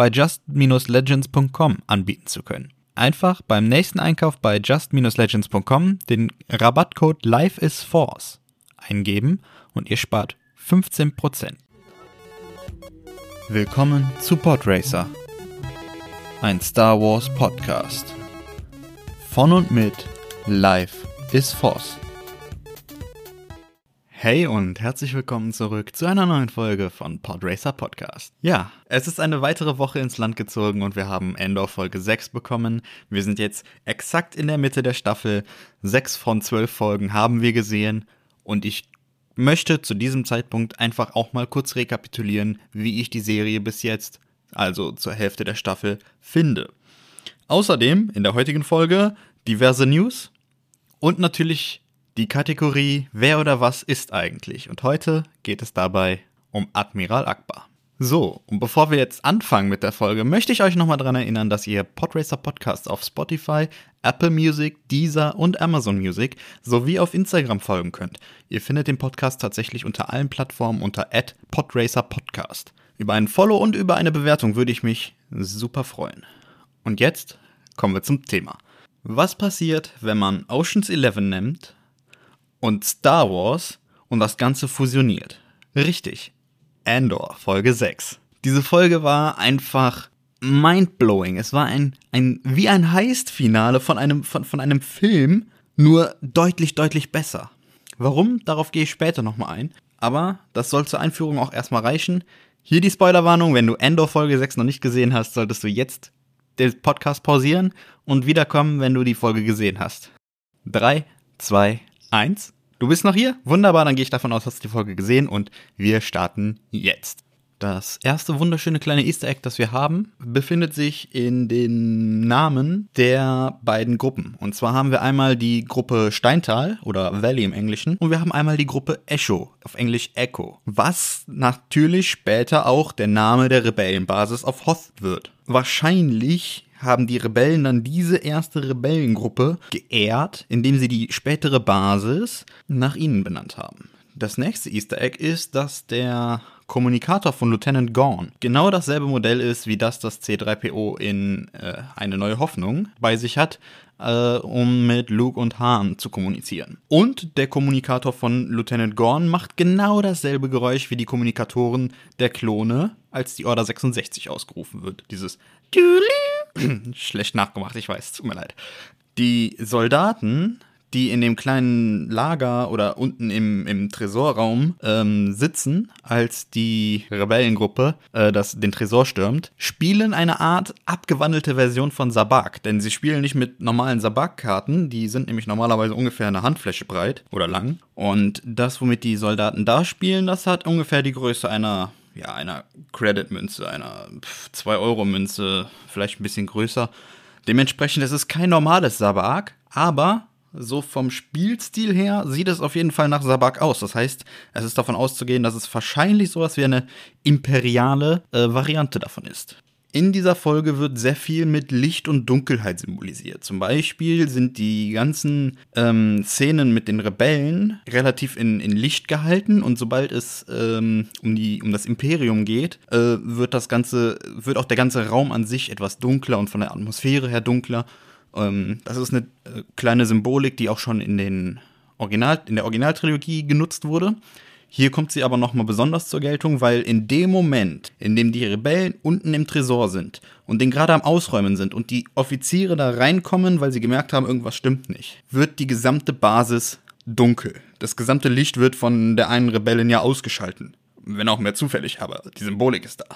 bei just-legends.com anbieten zu können. Einfach beim nächsten Einkauf bei just-legends.com den Rabattcode LifeIsForce eingeben und ihr spart 15%. Willkommen zu Podracer, ein Star Wars Podcast. Von und mit Life is Force. Hey und herzlich willkommen zurück zu einer neuen Folge von Podracer Podcast. Ja, es ist eine weitere Woche ins Land gezogen und wir haben Endor Folge 6 bekommen. Wir sind jetzt exakt in der Mitte der Staffel. Sechs von zwölf Folgen haben wir gesehen und ich möchte zu diesem Zeitpunkt einfach auch mal kurz rekapitulieren, wie ich die Serie bis jetzt, also zur Hälfte der Staffel, finde. Außerdem in der heutigen Folge diverse News und natürlich die Kategorie Wer oder was ist eigentlich. Und heute geht es dabei um Admiral Akbar. So, und bevor wir jetzt anfangen mit der Folge, möchte ich euch nochmal daran erinnern, dass ihr Podracer Podcast auf Spotify, Apple Music, Deezer und Amazon Music sowie auf Instagram folgen könnt. Ihr findet den Podcast tatsächlich unter allen Plattformen unter Podracer Podcast. Über ein Follow und über eine Bewertung würde ich mich super freuen. Und jetzt kommen wir zum Thema. Was passiert, wenn man Oceans 11 nimmt und Star Wars und das Ganze fusioniert? Richtig, Andor, Folge 6. Diese Folge war einfach mindblowing. Es war ein, ein wie ein Heist-Finale von einem, von, von einem Film, nur deutlich, deutlich besser. Warum? Darauf gehe ich später nochmal ein. Aber das soll zur Einführung auch erstmal reichen. Hier die Spoilerwarnung, wenn du Endor Folge 6 noch nicht gesehen hast, solltest du jetzt den Podcast pausieren und wiederkommen, wenn du die Folge gesehen hast. 3, 2, 1. Du bist noch hier? Wunderbar, dann gehe ich davon aus, hast du die Folge gesehen und wir starten jetzt. Das erste wunderschöne kleine Easter Egg, das wir haben, befindet sich in den Namen der beiden Gruppen. Und zwar haben wir einmal die Gruppe Steintal oder Valley im Englischen und wir haben einmal die Gruppe Echo, auf Englisch Echo, was natürlich später auch der Name der Rebellenbasis auf Hoth wird. Wahrscheinlich haben die Rebellen dann diese erste Rebellengruppe geehrt, indem sie die spätere Basis nach ihnen benannt haben. Das nächste Easter Egg ist, dass der Kommunikator von Lieutenant Gorn genau dasselbe Modell ist, wie das das C3PO in äh, Eine neue Hoffnung bei sich hat, äh, um mit Luke und Han zu kommunizieren. Und der Kommunikator von Lieutenant Gorn macht genau dasselbe Geräusch wie die Kommunikatoren der Klone, als die Order 66 ausgerufen wird. Dieses Schlecht nachgemacht, ich weiß, tut mir leid. Die Soldaten die in dem kleinen Lager oder unten im, im Tresorraum ähm, sitzen, als die Rebellengruppe äh, das, den Tresor stürmt, spielen eine Art abgewandelte Version von Sabak. Denn sie spielen nicht mit normalen Sabak-Karten, die sind nämlich normalerweise ungefähr eine Handfläche breit oder lang. Und das, womit die Soldaten da spielen, das hat ungefähr die Größe einer ja, einer Credit-Münze, einer 2-Euro-Münze, vielleicht ein bisschen größer. Dementsprechend ist es kein normales Sabak, aber so vom Spielstil her sieht es auf jeden Fall nach Sabak aus. Das heißt, es ist davon auszugehen, dass es wahrscheinlich sowas wie eine imperiale äh, Variante davon ist. In dieser Folge wird sehr viel mit Licht und Dunkelheit symbolisiert. Zum Beispiel sind die ganzen ähm, Szenen mit den Rebellen relativ in, in Licht gehalten und sobald es ähm, um, die, um das Imperium geht, äh, wird das Ganze, wird auch der ganze Raum an sich etwas dunkler und von der Atmosphäre her dunkler. Ähm, das ist eine äh, kleine Symbolik, die auch schon in, den Original, in der Originaltrilogie genutzt wurde. Hier kommt sie aber nochmal besonders zur Geltung, weil in dem Moment, in dem die Rebellen unten im Tresor sind und den gerade am Ausräumen sind und die Offiziere da reinkommen, weil sie gemerkt haben, irgendwas stimmt nicht, wird die gesamte Basis dunkel. Das gesamte Licht wird von der einen Rebellin ja ausgeschalten. Wenn auch mehr zufällig, aber die Symbolik ist da.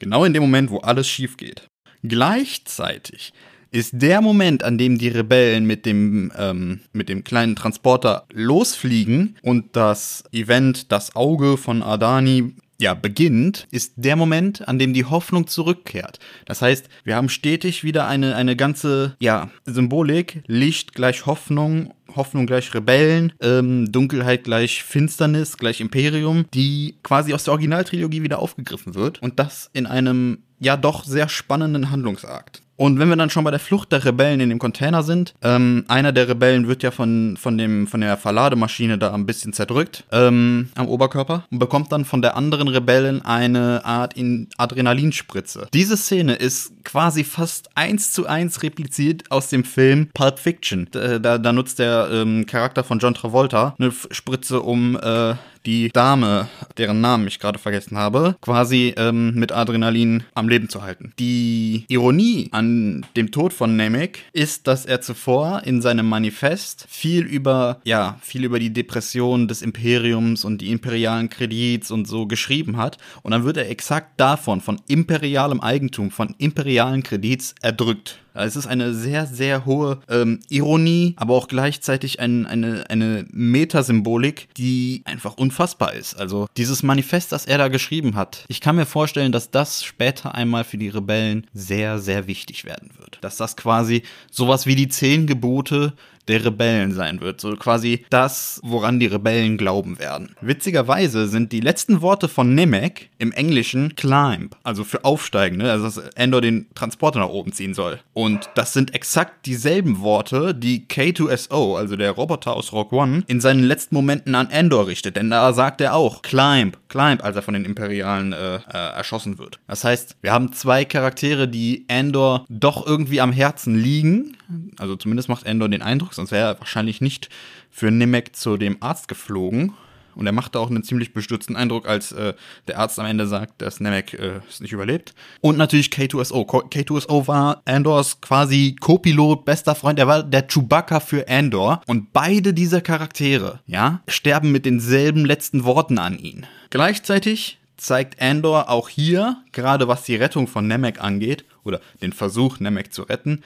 Genau in dem Moment, wo alles schief geht. Gleichzeitig ist der Moment, an dem die Rebellen mit dem, ähm, mit dem kleinen Transporter losfliegen und das Event, das Auge von Adani ja, beginnt, ist der Moment, an dem die Hoffnung zurückkehrt. Das heißt, wir haben stetig wieder eine, eine ganze, ja, Symbolik, Licht gleich Hoffnung, Hoffnung gleich Rebellen, ähm, Dunkelheit gleich Finsternis, gleich Imperium, die quasi aus der Originaltrilogie wieder aufgegriffen wird und das in einem ja doch sehr spannenden Handlungsakt. Und wenn wir dann schon bei der Flucht der Rebellen in dem Container sind, ähm, einer der Rebellen wird ja von, von, dem, von der Verlademaschine da ein bisschen zerdrückt ähm, am Oberkörper und bekommt dann von der anderen Rebellen eine Art in Adrenalinspritze. Diese Szene ist quasi fast eins zu eins repliziert aus dem Film Pulp Fiction. Da, da, da nutzt der ähm, Charakter von John Travolta eine Spritze, um äh, die Dame, deren Namen ich gerade vergessen habe, quasi ähm, mit Adrenalin am Leben zu halten. Die Ironie an dem Tod von Namek ist, dass er zuvor in seinem Manifest viel über, ja, viel über die Depression des Imperiums und die imperialen Kredits und so geschrieben hat. Und dann wird er exakt davon, von imperialem Eigentum, von imperialen Kredits erdrückt. Es ist eine sehr, sehr hohe ähm, Ironie, aber auch gleichzeitig ein, eine, eine Metasymbolik, die einfach unfassbar ist. Also dieses Manifest, das er da geschrieben hat, ich kann mir vorstellen, dass das später einmal für die Rebellen sehr, sehr wichtig werden wird. Dass das quasi sowas wie die zehn Gebote der Rebellen sein wird. So quasi das, woran die Rebellen glauben werden. Witzigerweise sind die letzten Worte von Nemec im Englischen climb, also für aufsteigen, ne? also dass Endor den Transporter nach oben ziehen soll. Und das sind exakt dieselben Worte, die K2SO, also der Roboter aus Rock One, in seinen letzten Momenten an Endor richtet. Denn da sagt er auch climb, climb, als er von den Imperialen äh, äh, erschossen wird. Das heißt, wir haben zwei Charaktere, die Endor doch irgendwie am Herzen liegen. Also zumindest macht Endor den Eindruck, sonst wäre er wahrscheinlich nicht für Nemec zu dem Arzt geflogen. Und er machte auch einen ziemlich bestürzten Eindruck, als äh, der Arzt am Ende sagt, dass Nemec äh, es nicht überlebt. Und natürlich K2SO. K2SO war Andors quasi Co-Pilot, bester Freund. Er war der Chewbacca für Andor. Und beide dieser Charaktere, ja, sterben mit denselben letzten Worten an ihn. Gleichzeitig zeigt Andor auch hier, gerade was die Rettung von Nemec angeht, oder den Versuch, Nemec zu retten,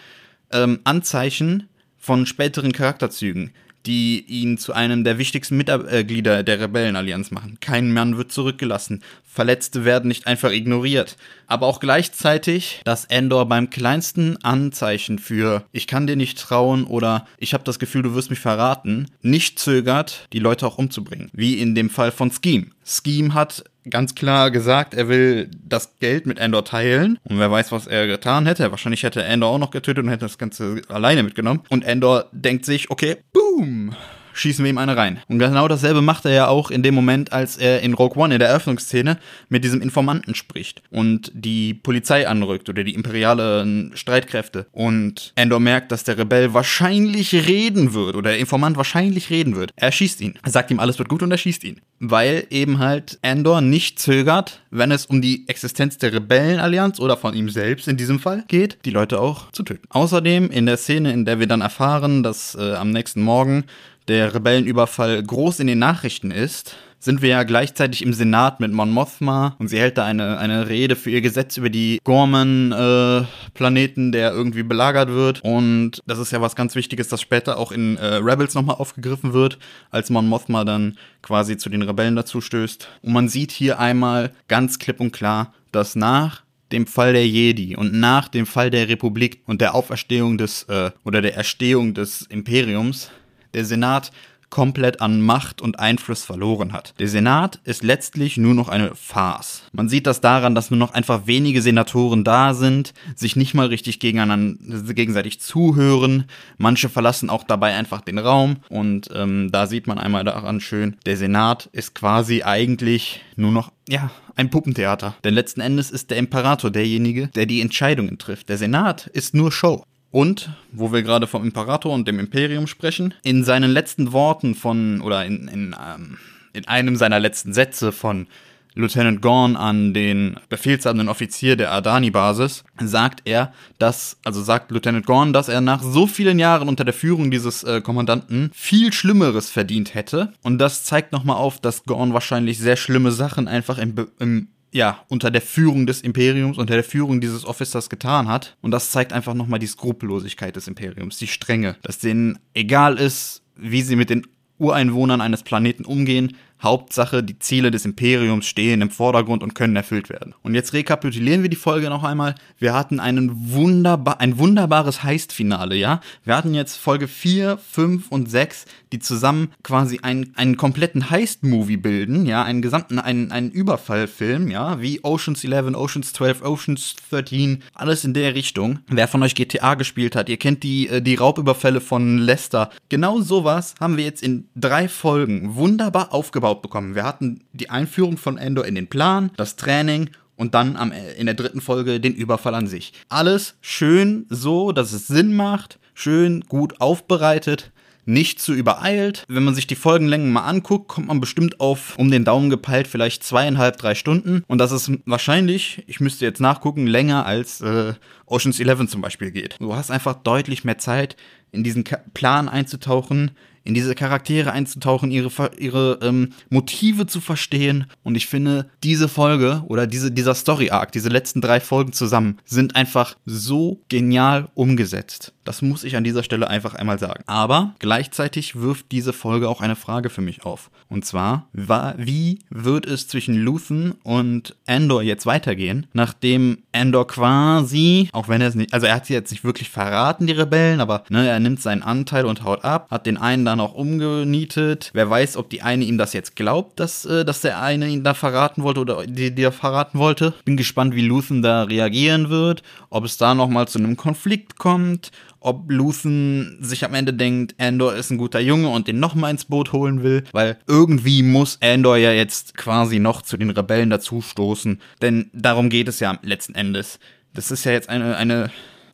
ähm, Anzeichen von späteren Charakterzügen, die ihn zu einem der wichtigsten Mitglieder der Rebellenallianz machen. Kein Mann wird zurückgelassen. Verletzte werden nicht einfach ignoriert. Aber auch gleichzeitig, dass Endor beim kleinsten Anzeichen für ich kann dir nicht trauen oder ich habe das Gefühl, du wirst mich verraten, nicht zögert, die Leute auch umzubringen. Wie in dem Fall von Scheme. Scheme hat ganz klar gesagt, er will das Geld mit Endor teilen. Und wer weiß, was er getan hätte. Wahrscheinlich hätte Endor auch noch getötet und hätte das Ganze alleine mitgenommen. Und Endor denkt sich, okay, boom, schießen wir ihm eine rein. Und genau dasselbe macht er ja auch in dem Moment, als er in Rogue One in der Eröffnungsszene mit diesem Informanten spricht und die Polizei anrückt oder die imperialen Streitkräfte. Und Endor merkt, dass der Rebell wahrscheinlich reden wird oder der Informant wahrscheinlich reden wird. Er schießt ihn. Er sagt ihm, alles wird gut und er schießt ihn. Weil eben halt Endor nicht zögert, wenn es um die Existenz der Rebellenallianz oder von ihm selbst in diesem Fall geht, die Leute auch zu töten. Außerdem in der Szene, in der wir dann erfahren, dass äh, am nächsten Morgen der Rebellenüberfall groß in den Nachrichten ist, sind wir ja gleichzeitig im Senat mit Mon Mothma und sie hält da eine, eine Rede für ihr Gesetz über die Gorman-Planeten, äh, der irgendwie belagert wird. Und das ist ja was ganz Wichtiges, das später auch in äh, Rebels nochmal aufgegriffen wird, als Mon Mothma dann quasi zu den Rebellen dazu stößt. Und man sieht hier einmal ganz klipp und klar, dass nach dem Fall der Jedi und nach dem Fall der Republik und der Auferstehung des äh, oder der Erstehung des Imperiums der Senat komplett an Macht und Einfluss verloren hat. Der Senat ist letztlich nur noch eine Farce. Man sieht das daran, dass nur noch einfach wenige Senatoren da sind, sich nicht mal richtig gegeneinander, gegenseitig zuhören. Manche verlassen auch dabei einfach den Raum und ähm, da sieht man einmal daran schön, der Senat ist quasi eigentlich nur noch, ja, ein Puppentheater. Denn letzten Endes ist der Imperator derjenige, der die Entscheidungen trifft. Der Senat ist nur Show. Und, wo wir gerade vom Imperator und dem Imperium sprechen, in seinen letzten Worten von, oder in, in, ähm, in einem seiner letzten Sätze von Lieutenant Gorn an den befehlshabenden Offizier der Adani-Basis, sagt er, dass, also sagt Lieutenant Gorn, dass er nach so vielen Jahren unter der Führung dieses äh, Kommandanten viel Schlimmeres verdient hätte. Und das zeigt nochmal auf, dass Gorn wahrscheinlich sehr schlimme Sachen einfach im, im ja, unter der Führung des Imperiums, unter der Führung dieses Officers getan hat. Und das zeigt einfach nochmal die Skrupellosigkeit des Imperiums, die Strenge. Dass denen egal ist, wie sie mit den Ureinwohnern eines Planeten umgehen. Hauptsache, die Ziele des Imperiums stehen im Vordergrund und können erfüllt werden. Und jetzt rekapitulieren wir die Folge noch einmal. Wir hatten einen wunderbar, ein wunderbares Heist-Finale, ja. Wir hatten jetzt Folge 4, 5 und 6, die zusammen quasi einen, einen kompletten Heist-Movie bilden, ja, einen gesamten, einen, einen Überfallfilm, ja, wie Oceans 11, Oceans 12, Oceans 13, alles in der Richtung. Wer von euch GTA gespielt hat, ihr kennt die, äh, die Raubüberfälle von Lester. Genau sowas haben wir jetzt in drei Folgen wunderbar aufgebaut bekommen. Wir hatten die Einführung von Endor in den Plan, das Training und dann am, in der dritten Folge den Überfall an sich. Alles schön so, dass es Sinn macht, schön gut aufbereitet nicht zu übereilt. Wenn man sich die Folgenlängen mal anguckt, kommt man bestimmt auf um den Daumen gepeilt vielleicht zweieinhalb, drei Stunden. Und das ist wahrscheinlich, ich müsste jetzt nachgucken, länger als äh, Oceans 11 zum Beispiel geht. Du hast einfach deutlich mehr Zeit, in diesen Plan einzutauchen, in diese Charaktere einzutauchen, ihre, ihre ähm, Motive zu verstehen. Und ich finde, diese Folge oder diese, dieser Story-Arc, diese letzten drei Folgen zusammen, sind einfach so genial umgesetzt. Das muss ich an dieser Stelle einfach einmal sagen. Aber gleichzeitig wirft diese Folge auch eine Frage für mich auf. Und zwar, wie wird es zwischen Luthen und Andor jetzt weitergehen, nachdem Andor quasi, auch wenn er es nicht, also er hat sie jetzt nicht wirklich verraten, die Rebellen, aber ne, er nimmt seinen Anteil und haut ab, hat den einen dann auch umgenietet. Wer weiß, ob die eine ihm das jetzt glaubt, dass, äh, dass der eine ihn da verraten wollte oder die, die er verraten wollte. Bin gespannt, wie Luthen da reagieren wird, ob es da nochmal zu einem Konflikt kommt, ob Luthen sich am Ende denkt, Andor ist ein guter Junge und den nochmal ins Boot holen will, weil irgendwie muss Andor ja jetzt quasi noch zu den Rebellen dazustoßen, denn darum geht es ja letzten Endes. Das ist ja jetzt eine, eine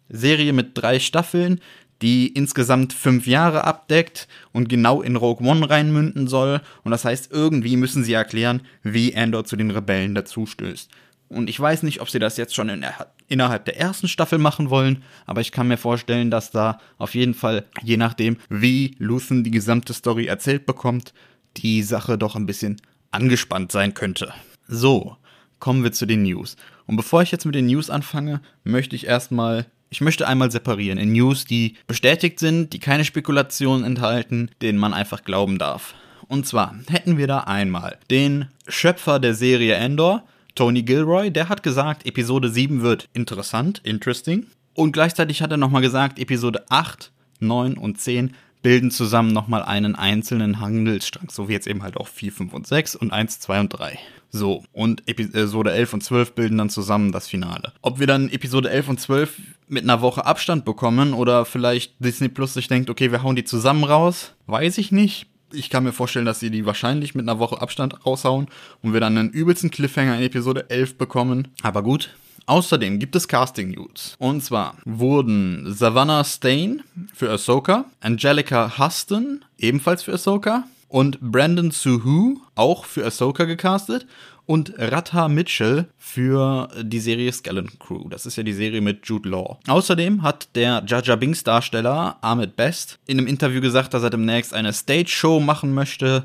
Serie mit drei Staffeln, die insgesamt fünf Jahre abdeckt und genau in Rogue One reinmünden soll. Und das heißt, irgendwie müssen sie erklären, wie Andor zu den Rebellen dazustößt. Und ich weiß nicht, ob sie das jetzt schon in, innerhalb der ersten Staffel machen wollen, aber ich kann mir vorstellen, dass da auf jeden Fall, je nachdem, wie Luthen die gesamte Story erzählt bekommt, die Sache doch ein bisschen angespannt sein könnte. So, kommen wir zu den News. Und bevor ich jetzt mit den News anfange, möchte ich erstmal ich möchte einmal separieren in News, die bestätigt sind, die keine Spekulationen enthalten, denen man einfach glauben darf. Und zwar hätten wir da einmal den Schöpfer der Serie Endor, Tony Gilroy, der hat gesagt, Episode 7 wird interessant, interesting. Und gleichzeitig hat er nochmal gesagt, Episode 8, 9 und 10 bilden zusammen nochmal einen einzelnen Handelsstrang, so wie jetzt eben halt auch 4, 5 und 6 und 1, 2 und 3. So, und Episode 11 und 12 bilden dann zusammen das Finale. Ob wir dann Episode 11 und 12 mit einer Woche Abstand bekommen oder vielleicht Disney Plus sich denkt, okay, wir hauen die zusammen raus, weiß ich nicht ich kann mir vorstellen, dass sie die wahrscheinlich mit einer Woche Abstand raushauen und wir dann einen übelsten Cliffhanger in Episode 11 bekommen. Aber gut. Außerdem gibt es Casting News. Und zwar wurden Savannah Stain für Ahsoka, Angelica Huston ebenfalls für Ahsoka und Brandon Suhu auch für Ahsoka gecastet und Ratha Mitchell für die Serie Skeleton Crew. Das ist ja die Serie mit Jude Law. Außerdem hat der Jaja Binks Darsteller Ahmed Best in einem Interview gesagt, dass er demnächst eine Stage Show machen möchte.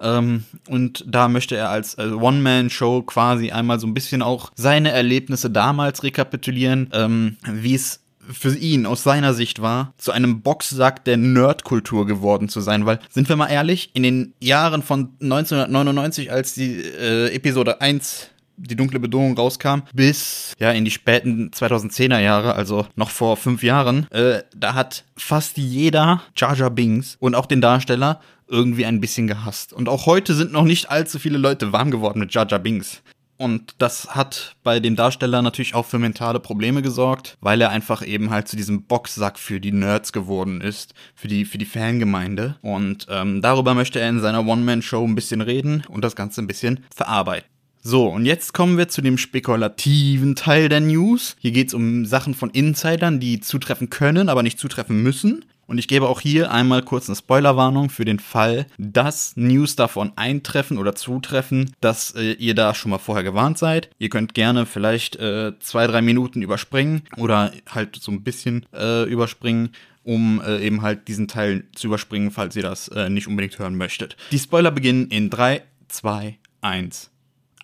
Ähm, und da möchte er als äh, One-Man-Show quasi einmal so ein bisschen auch seine Erlebnisse damals rekapitulieren, ähm, wie es für ihn aus seiner Sicht war, zu einem Boxsack der Nerdkultur geworden zu sein. Weil, sind wir mal ehrlich, in den Jahren von 1999, als die äh, Episode 1 die dunkle Bedrohung rauskam, bis ja in die späten 2010er Jahre, also noch vor fünf Jahren, äh, da hat fast jeder Jar Jar Binks und auch den Darsteller irgendwie ein bisschen gehasst. Und auch heute sind noch nicht allzu viele Leute warm geworden mit Jar Binks. Und das hat bei dem Darsteller natürlich auch für mentale Probleme gesorgt, weil er einfach eben halt zu diesem Boxsack für die Nerds geworden ist, für die, für die Fangemeinde. Und ähm, darüber möchte er in seiner One-Man-Show ein bisschen reden und das Ganze ein bisschen verarbeiten. So, und jetzt kommen wir zu dem spekulativen Teil der News. Hier geht es um Sachen von Insidern, die zutreffen können, aber nicht zutreffen müssen. Und ich gebe auch hier einmal kurz eine Spoilerwarnung für den Fall, dass News davon eintreffen oder zutreffen, dass äh, ihr da schon mal vorher gewarnt seid. Ihr könnt gerne vielleicht äh, zwei, drei Minuten überspringen oder halt so ein bisschen äh, überspringen um äh, eben halt diesen Teil zu überspringen, falls ihr das äh, nicht unbedingt hören möchtet. Die Spoiler beginnen in 3, 2, 1.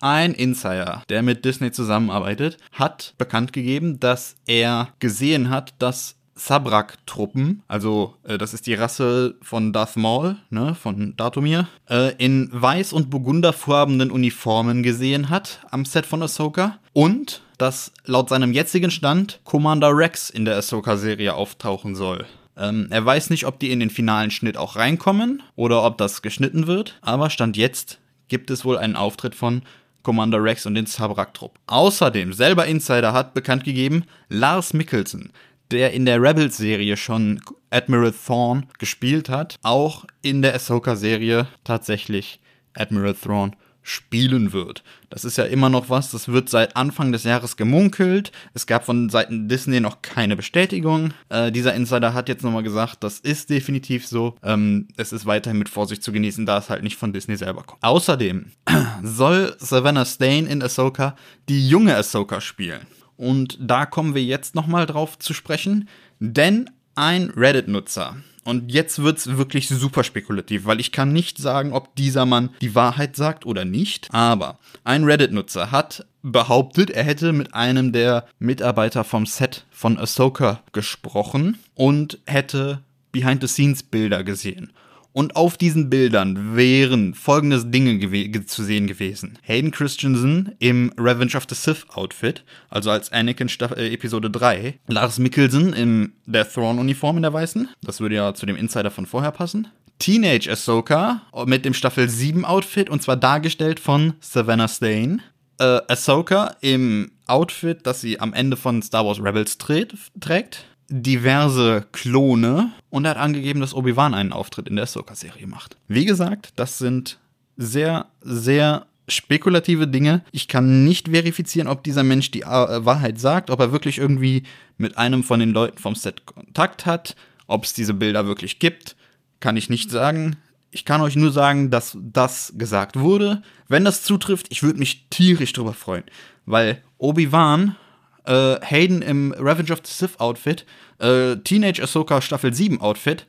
Ein Insider, der mit Disney zusammenarbeitet, hat bekannt gegeben, dass er gesehen hat, dass Sabrak-Truppen, also äh, das ist die Rasse von Darth Maul, ne, von Datumir, äh, in weiß- und burgunderfarbenen Uniformen gesehen hat am Set von Ahsoka und dass laut seinem jetzigen Stand Commander Rex in der Ahsoka-Serie auftauchen soll. Ähm, er weiß nicht, ob die in den finalen Schnitt auch reinkommen oder ob das geschnitten wird, aber Stand jetzt gibt es wohl einen Auftritt von Commander Rex und den Sabrak-Trupp. Außerdem, selber Insider hat bekannt gegeben, Lars Mikkelsen, der in der Rebels-Serie schon Admiral Thrawn gespielt hat, auch in der Ahsoka-Serie tatsächlich Admiral Thrawn spielen wird. Das ist ja immer noch was, das wird seit Anfang des Jahres gemunkelt. Es gab von Seiten Disney noch keine Bestätigung. Äh, dieser Insider hat jetzt nochmal gesagt, das ist definitiv so. Ähm, es ist weiterhin mit Vorsicht zu genießen, da es halt nicht von Disney selber kommt. Außerdem soll Savannah Stain in Ahsoka die junge Ahsoka spielen. Und da kommen wir jetzt nochmal drauf zu sprechen, denn ein Reddit-Nutzer und jetzt wird's wirklich super spekulativ, weil ich kann nicht sagen, ob dieser Mann die Wahrheit sagt oder nicht. Aber ein Reddit-Nutzer hat behauptet, er hätte mit einem der Mitarbeiter vom Set von Ahsoka gesprochen und hätte Behind-the-Scenes-Bilder gesehen. Und auf diesen Bildern wären folgende Dinge zu sehen gewesen. Hayden Christensen im Revenge of the Sith Outfit, also als Anakin Staff äh, Episode 3. Lars Mikkelsen in der Thrawn-Uniform in der weißen. Das würde ja zu dem Insider von vorher passen. Teenage Ahsoka mit dem Staffel 7 Outfit und zwar dargestellt von Savannah Stain. Äh, Ahsoka im Outfit, das sie am Ende von Star Wars Rebels trägt diverse Klone und er hat angegeben, dass Obi-Wan einen Auftritt in der Ahsoka-Serie macht. Wie gesagt, das sind sehr, sehr spekulative Dinge. Ich kann nicht verifizieren, ob dieser Mensch die äh, Wahrheit sagt, ob er wirklich irgendwie mit einem von den Leuten vom Set Kontakt hat, ob es diese Bilder wirklich gibt, kann ich nicht sagen. Ich kann euch nur sagen, dass das gesagt wurde. Wenn das zutrifft, ich würde mich tierisch drüber freuen, weil Obi-Wan äh, Hayden im Revenge of the Sith Outfit, äh, Teenage Ahsoka Staffel 7 Outfit.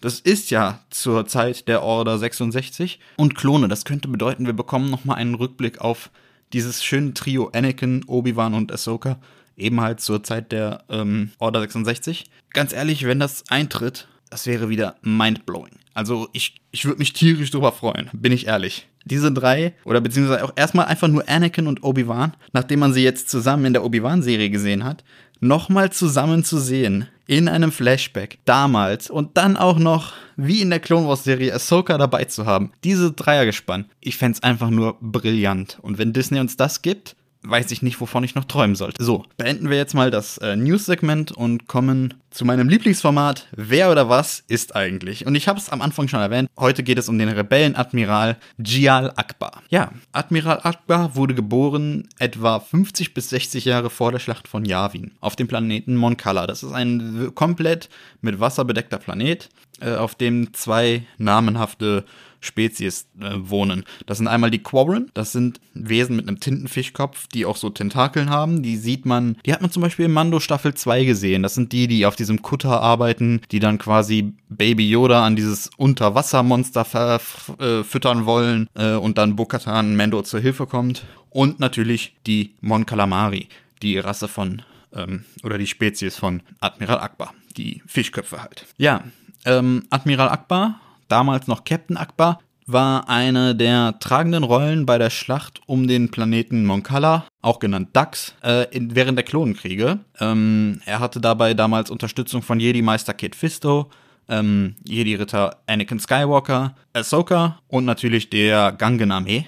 Das ist ja zur Zeit der Order 66 und Klone. Das könnte bedeuten, wir bekommen nochmal einen Rückblick auf dieses schöne Trio Anakin, Obi-Wan und Ahsoka. Eben halt zur Zeit der ähm, Order 66. Ganz ehrlich, wenn das eintritt, das wäre wieder mindblowing. Also ich, ich würde mich tierisch drüber freuen, bin ich ehrlich diese drei, oder beziehungsweise auch erstmal einfach nur Anakin und Obi-Wan, nachdem man sie jetzt zusammen in der Obi-Wan-Serie gesehen hat, nochmal zusammen zu sehen. In einem Flashback. Damals. Und dann auch noch, wie in der Clone Wars-Serie, Ahsoka dabei zu haben. Diese Dreiergespann. Ich fände es einfach nur brillant. Und wenn Disney uns das gibt, weiß ich nicht, wovon ich noch träumen sollte. So, beenden wir jetzt mal das äh, News-Segment und kommen zu meinem Lieblingsformat. Wer oder was ist eigentlich? Und ich habe es am Anfang schon erwähnt. Heute geht es um den Rebellenadmiral Jial Akbar. Ja, Admiral Akbar wurde geboren etwa 50 bis 60 Jahre vor der Schlacht von Yavin auf dem Planeten Mon Cala. Das ist ein komplett mit Wasser bedeckter Planet, äh, auf dem zwei namenhafte Spezies äh, wohnen. Das sind einmal die Quarren, das sind Wesen mit einem Tintenfischkopf, die auch so Tentakeln haben. Die sieht man, die hat man zum Beispiel in Mando Staffel 2 gesehen. Das sind die, die auf diesem Kutter arbeiten, die dann quasi Baby Yoda an dieses Unterwassermonster äh, füttern wollen äh, und dann Bokatan Mando zur Hilfe kommt. Und natürlich die Mon Calamari, die Rasse von ähm, oder die Spezies von Admiral Akbar, die Fischköpfe halt. Ja, ähm, Admiral Akbar damals noch Captain Akbar, war eine der tragenden Rollen bei der Schlacht um den Planeten Moncala, auch genannt Dax, äh, in, während der Klonenkriege. Ähm, er hatte dabei damals Unterstützung von Jedi-Meister Kit Fisto, ähm, Jedi-Ritter Anakin Skywalker, Ahsoka und natürlich der Gangen-Armee,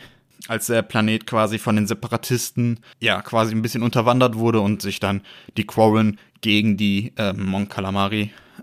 als der Planet quasi von den Separatisten ja quasi ein bisschen unterwandert wurde und sich dann die Quarren gegen die ähm, Mon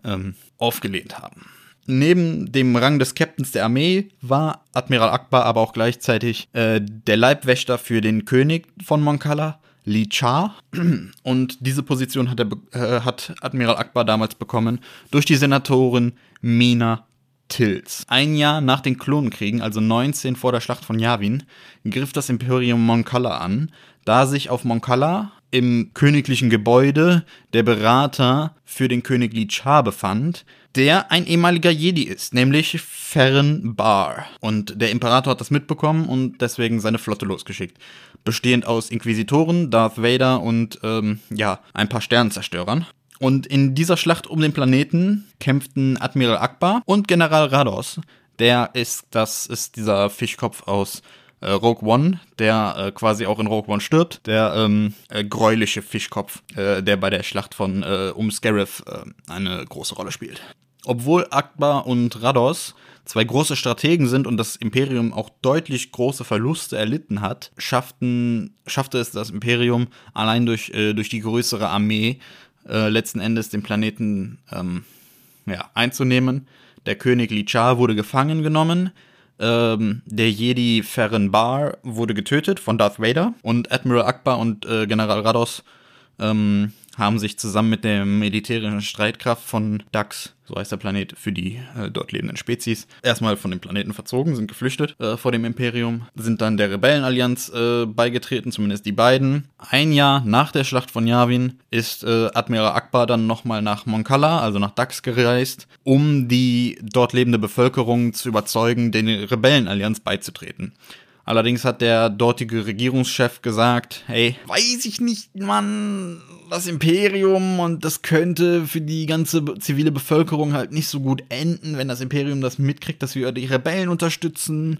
ähm, aufgelehnt haben. Neben dem Rang des Captains der Armee war Admiral Akbar aber auch gleichzeitig äh, der Leibwächter für den König von Moncala, Li Cha. Und diese Position hat, er, äh, hat Admiral Akbar damals bekommen durch die Senatorin Mina Tills. Ein Jahr nach den Klonenkriegen, also 19 vor der Schlacht von Yavin, griff das Imperium Moncala an, da sich auf Moncala im königlichen Gebäude der Berater für den König Li Cha befand, der ein ehemaliger Jedi ist, nämlich Ferren Bar. Und der Imperator hat das mitbekommen und deswegen seine Flotte losgeschickt. Bestehend aus Inquisitoren, Darth Vader und ähm, ja, ein paar Sternenzerstörern. Und in dieser Schlacht um den Planeten kämpften Admiral Akbar und General Rados. Der ist, das ist dieser Fischkopf aus äh, Rogue One, der äh, quasi auch in Rogue One stirbt. Der ähm, äh, gräuliche Fischkopf, äh, der bei der Schlacht von äh, um Scarif äh, eine große Rolle spielt. Obwohl Akbar und Rados zwei große Strategen sind und das Imperium auch deutlich große Verluste erlitten hat, schafften, schaffte es das Imperium allein durch, durch die größere Armee letzten Endes den Planeten ähm, ja, einzunehmen. Der König Lichar wurde gefangen genommen. Ähm, der Jedi Ferren Bar wurde getötet von Darth Vader und Admiral Akbar und äh, General Rados. Ähm, haben sich zusammen mit der militärischen Streitkraft von Dax, so heißt der Planet für die äh, dort lebenden Spezies, erstmal von dem Planeten verzogen, sind geflüchtet äh, vor dem Imperium, sind dann der Rebellenallianz äh, beigetreten, zumindest die beiden. Ein Jahr nach der Schlacht von Yavin ist äh, Admiral Akbar dann nochmal nach Moncala, also nach Dax gereist, um die dort lebende Bevölkerung zu überzeugen, den Rebellenallianz beizutreten. Allerdings hat der dortige Regierungschef gesagt, hey, weiß ich nicht, Mann, das Imperium und das könnte für die ganze zivile Bevölkerung halt nicht so gut enden, wenn das Imperium das mitkriegt, dass wir die Rebellen unterstützen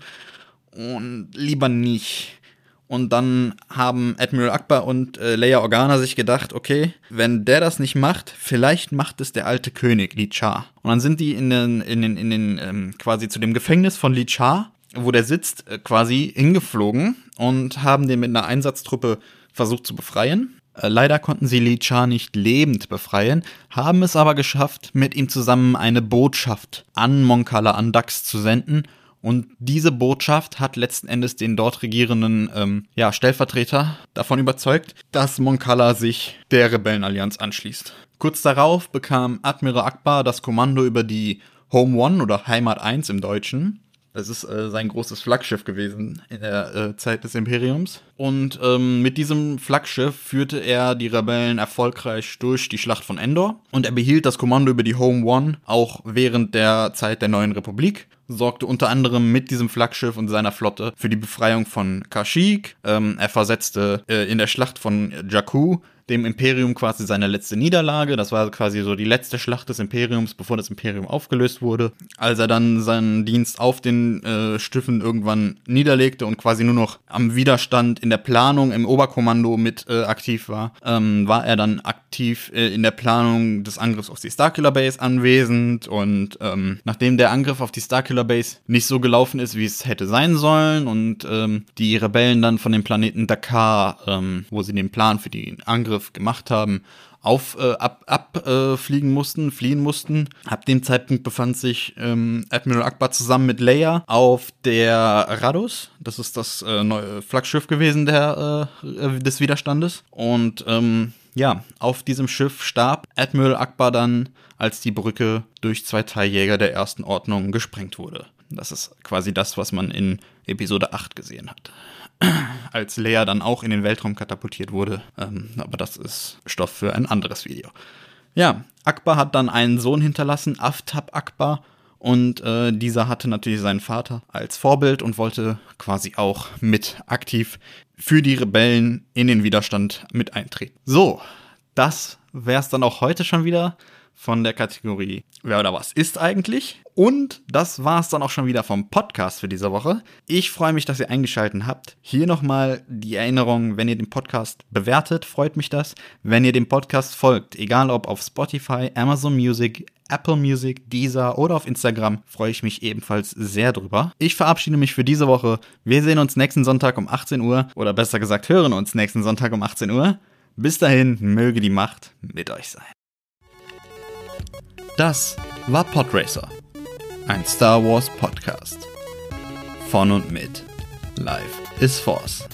und lieber nicht. Und dann haben Admiral Akbar und äh, Leia Organa sich gedacht, okay, wenn der das nicht macht, vielleicht macht es der alte König, Li Cha. Und dann sind die in den, in den, in den ähm, quasi zu dem Gefängnis von Li Cha wo der sitzt, äh, quasi hingeflogen und haben den mit einer Einsatztruppe versucht zu befreien. Äh, leider konnten sie Li Cha nicht lebend befreien, haben es aber geschafft, mit ihm zusammen eine Botschaft an Moncala, an Dax zu senden. Und diese Botschaft hat letzten Endes den dort regierenden ähm, ja, Stellvertreter davon überzeugt, dass Moncala sich der Rebellenallianz anschließt. Kurz darauf bekam Admiral Akbar das Kommando über die Home One oder Heimat 1 im Deutschen es ist äh, sein großes Flaggschiff gewesen in der äh, Zeit des Imperiums. Und ähm, mit diesem Flaggschiff führte er die Rebellen erfolgreich durch die Schlacht von Endor. Und er behielt das Kommando über die Home One auch während der Zeit der neuen Republik sorgte unter anderem mit diesem Flaggschiff und seiner Flotte für die Befreiung von Kashyyyk. Ähm, er versetzte äh, in der Schlacht von Jakku dem Imperium quasi seine letzte Niederlage. Das war quasi so die letzte Schlacht des Imperiums, bevor das Imperium aufgelöst wurde. Als er dann seinen Dienst auf den äh, Schiffen irgendwann niederlegte und quasi nur noch am Widerstand in der Planung, im Oberkommando mit äh, aktiv war, ähm, war er dann aktiv äh, in der Planung des Angriffs auf die Starkiller Base anwesend. Und ähm, nachdem der Angriff auf die Starkiller Base nicht so gelaufen ist, wie es hätte sein sollen, und ähm, die Rebellen dann von dem Planeten Dakar, ähm, wo sie den Plan für den Angriff gemacht haben, auf äh, abfliegen ab, äh, mussten, fliehen mussten. Ab dem Zeitpunkt befand sich ähm, Admiral Akbar zusammen mit Leia auf der Rados. Das ist das äh, neue Flaggschiff gewesen der, äh, des Widerstandes. Und ähm, ja, auf diesem Schiff starb Admiral Akbar dann, als die Brücke durch zwei Teiljäger der ersten Ordnung gesprengt wurde. Das ist quasi das, was man in Episode 8 gesehen hat als Leia dann auch in den Weltraum katapultiert wurde. Ähm, aber das ist Stoff für ein anderes Video. Ja, Akbar hat dann einen Sohn hinterlassen, Aftab Akbar. Und äh, dieser hatte natürlich seinen Vater als Vorbild und wollte quasi auch mit aktiv für die Rebellen in den Widerstand mit eintreten. So, das wäre es dann auch heute schon wieder von der Kategorie Wer oder was ist eigentlich? Und das war es dann auch schon wieder vom Podcast für diese Woche. Ich freue mich, dass ihr eingeschaltet habt. Hier nochmal die Erinnerung, wenn ihr den Podcast bewertet, freut mich das. Wenn ihr dem Podcast folgt, egal ob auf Spotify, Amazon Music, Apple Music, Deezer oder auf Instagram, freue ich mich ebenfalls sehr drüber. Ich verabschiede mich für diese Woche. Wir sehen uns nächsten Sonntag um 18 Uhr oder besser gesagt hören uns nächsten Sonntag um 18 Uhr. Bis dahin möge die Macht mit euch sein. Das war Podracer, ein Star Wars Podcast. Von und mit Life is Force.